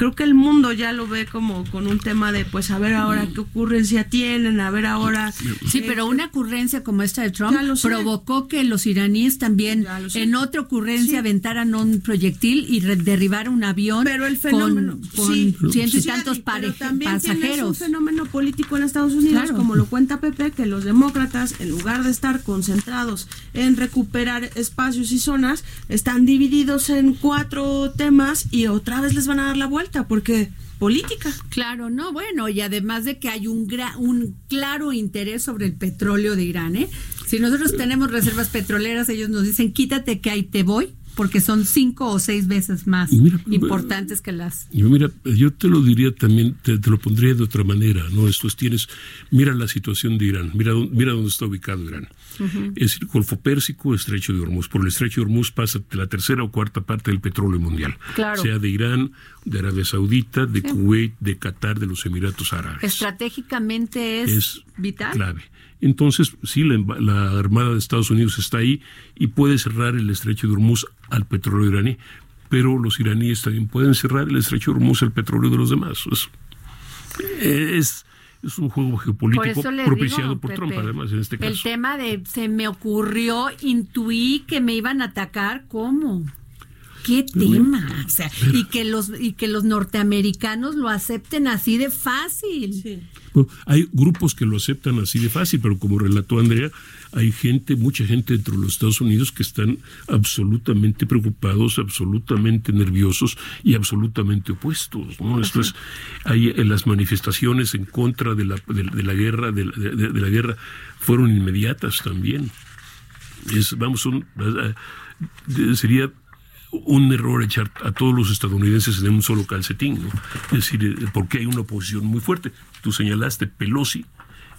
creo que el mundo ya lo ve como con un tema de pues a ver ahora qué ocurrencia tienen, a ver ahora Sí, eh, pero una ocurrencia como esta de Trump provocó que los iraníes también en otra ocurrencia sí. aventaran un proyectil y derribaran un avión pero el fenómeno, con, con sí, cientos y sí, tantos pero también pasajeros. un fenómeno político en Estados Unidos, claro. como lo cuenta Pepe, que los demócratas, en lugar de estar concentrados en recuperar espacios y zonas, están divididos en cuatro temas y otra vez les van a dar la vuelta porque política. Claro, no, bueno, y además de que hay un, gra un claro interés sobre el petróleo de Irán, ¿eh? Si nosotros tenemos reservas petroleras, ellos nos dicen, quítate que ahí te voy, porque son cinco o seis veces más mira, importantes que las. Mira, yo te lo diría también, te, te, lo pondría de otra manera, ¿no? Esto es, tienes, mira la situación de Irán, mira, mira dónde está ubicado Irán. Uh -huh. Es el Golfo Pérsico, Estrecho de Hormuz. Por el Estrecho de Hormuz pasa la tercera o cuarta parte del petróleo mundial. Claro. Sea de Irán, de Arabia Saudita, de sí. Kuwait, de Qatar, de los Emiratos Árabes. Estratégicamente es, es vital. Clave. Entonces, sí, la, la, Armada de Estados Unidos está ahí y puede cerrar el estrecho de Hormuz al petróleo iraní, pero los iraníes también pueden cerrar el estrecho de Hormuz al petróleo de los demás. Es, es, es un juego geopolítico por propiciado digo, por Pepe, Trump, además, en este caso. El tema de se me ocurrió, intuí que me iban a atacar, ¿cómo? Qué tema, o sea, y que los y que los norteamericanos lo acepten así de fácil. hay grupos que lo aceptan así de fácil, pero como relató Andrea, hay gente, mucha gente dentro de los Estados Unidos que están absolutamente preocupados, absolutamente nerviosos y absolutamente opuestos. ¿no? Esto es, hay en las manifestaciones en contra de la, de, la guerra, de, la guerra fueron inmediatas también. Es, vamos, un, sería un error echar a todos los estadounidenses en un solo calcetín, ¿no? Es decir, eh, porque hay una oposición muy fuerte. Tú señalaste Pelosi,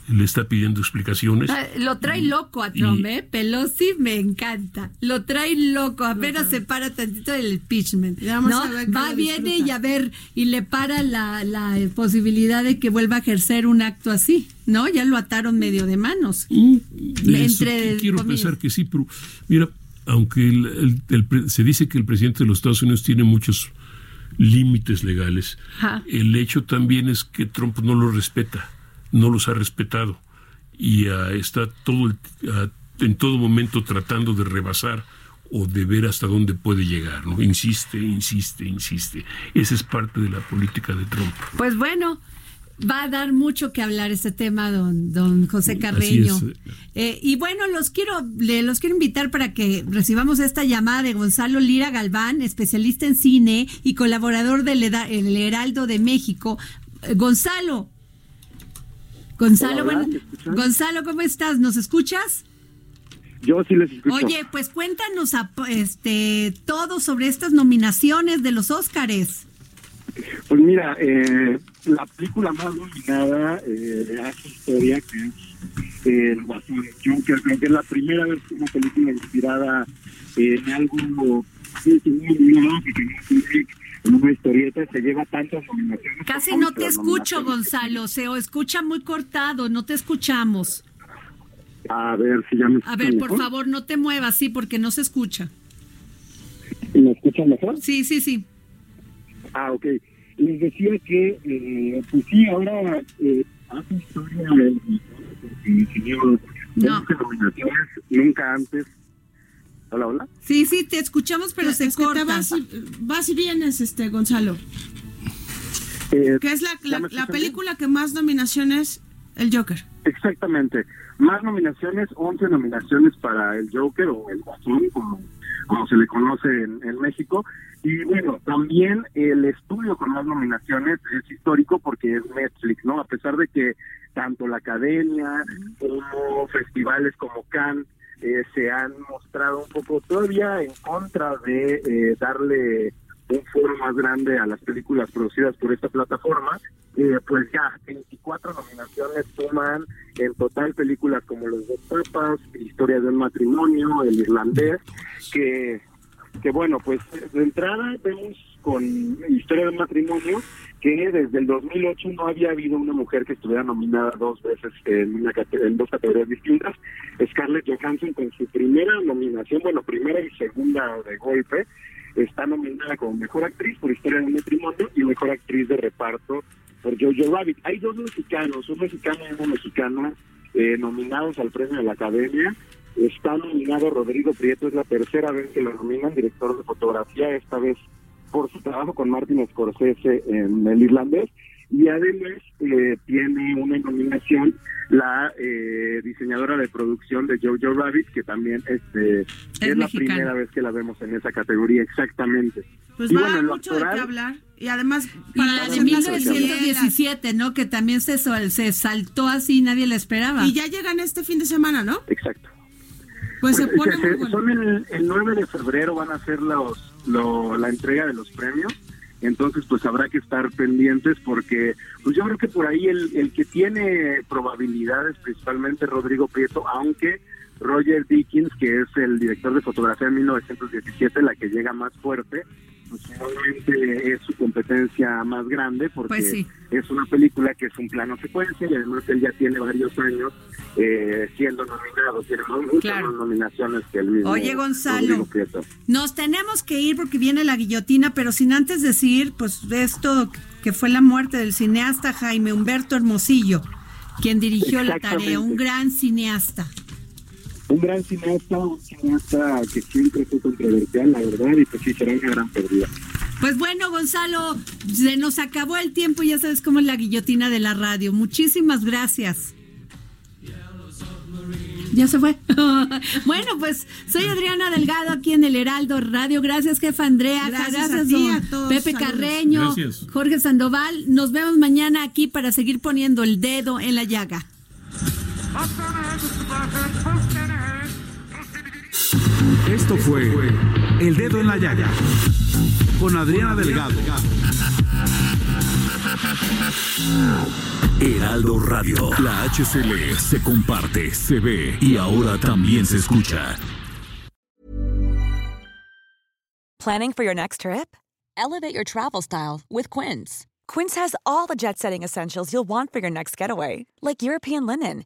le está pidiendo explicaciones. Ah, lo trae loco a Trump, ¿eh? Pelosi me encanta. Lo trae loco, apenas se para tantito del impeachment. ¿no? Va, viene y a ver, y le para la, la, posibilidad de que vuelva a ejercer un acto así, ¿no? Ya lo ataron medio de manos. Mm, Entre quiero pensar que sí, pero mira, aunque se dice que el presidente de los Estados Unidos tiene muchos límites legales, el hecho también es que Trump no lo respeta no los ha respetado y ah, está todo ah, en todo momento tratando de rebasar o de ver hasta dónde puede llegar, ¿no? Insiste, insiste, insiste. Esa es parte de la política de Trump. Pues bueno, va a dar mucho que hablar este tema, don, don José Carreño. Eh, y bueno, los quiero, los quiero invitar para que recibamos esta llamada de Gonzalo Lira Galván, especialista en cine y colaborador del Heraldo de México. Eh, Gonzalo, Gonzalo, bueno, Gonzalo, ¿cómo estás? ¿Nos escuchas? Yo sí les escucho. Oye, pues cuéntanos este todo sobre estas nominaciones de los Óscares. Pues mira, eh, la película más nominada eh, hace historia, que es eh, El Guasón Junker, creo que es la primera vez que una película inspirada en algo que en una historieta se lleva tantas nominaciones. Casi no te escucho, Gonzalo, se o escucha muy cortado, no te escuchamos. A ver si ya me A ver, por favor, no te muevas, sí, porque no se escucha. ¿Me escuchan mejor? Sí, sí, sí. Ah, ok. Les decía que, eh, pues sí, ahora eh, hace historia el ingeniero no. nominaciones nunca antes Hola, hola. Sí, sí, te escuchamos, pero se corta. vas, y, vas, y, vienes, este Gonzalo. Eh, que es la, la, película que más nominaciones, el Joker. Exactamente. Más nominaciones, 11 nominaciones para el Joker o el Guasón, como, como se le conoce en, en México. Y bueno, también el estudio con más nominaciones es histórico porque es Netflix, ¿no? A pesar de que tanto la academia como festivales como Cannes eh, se han mostrado un poco todavía en contra de eh, darle un foro más grande a las películas producidas por esta plataforma, eh, pues ya 24 nominaciones toman en total películas como Los dos papas, Historia de un matrimonio, El irlandés, que, que bueno, pues de entrada vemos con Historia de un matrimonio que desde el 2008 no había habido una mujer que estuviera nominada dos veces en, una, en dos categorías distintas. Scarlett Johansson con su primera nominación, bueno, primera y segunda de golpe, está nominada como mejor actriz por Historia de matrimonio y mejor actriz de reparto por Jojo Rabbit. Hay dos mexicanos, un mexicano y una mexicana eh, nominados al premio de la Academia. Está nominado Rodrigo Prieto, es la tercera vez que lo nominan, director de fotografía, esta vez por su trabajo con Martin Scorsese en El Irlandés y además eh, tiene una nominación la eh, diseñadora de producción de Jojo Rabbit que también este es, la primera vez que la vemos en esa categoría exactamente. Pues va a mucho de qué hablar. Y además para la de 1917 no que también se se saltó así nadie la esperaba. Y ya llegan este fin de semana no exacto. Pues, se pues, pone son el, el 9 de febrero van a ser los la entrega de los premios. Entonces, pues habrá que estar pendientes porque, pues yo creo que por ahí el, el que tiene probabilidades, principalmente Rodrigo Prieto, aunque Roger Dickens, que es el director de fotografía de 1917, la que llega más fuerte, pues es su competencia más grande porque pues es una película que es un plano secuencia y además él ya tiene varios años eh, siendo nominado, tiene muchas más nominaciones que el mismo. Oye Gonzalo, nos tenemos que ir porque viene la guillotina, pero sin antes decir, pues esto que fue la muerte del cineasta Jaime Humberto Hermosillo, quien dirigió la tarea, un gran cineasta. Un gran cineasta, un cineasta que siempre fue controversial, la verdad, y pues sí será una gran pérdida. Pues bueno, Gonzalo, se nos acabó el tiempo, ya sabes cómo es la guillotina de la radio. Muchísimas gracias. Ya se fue. [LAUGHS] bueno, pues soy Adriana Delgado aquí en el Heraldo Radio. Gracias, jefa Andrea. Gracias, Gracias, a ti, don a todos. Pepe Saludos. Carreño, Gracias. Jorge Sandoval. Nos vemos mañana aquí para seguir poniendo el dedo en la llaga. Esto fue El Dedo en la Llaga con Adriana Delgado. Heraldo Radio. La HCL se comparte, se ve y ahora también se escucha. Planning for your next trip? Elevate your travel style with Quince. Quince has all the jet setting essentials you'll want for your next getaway, like European linen,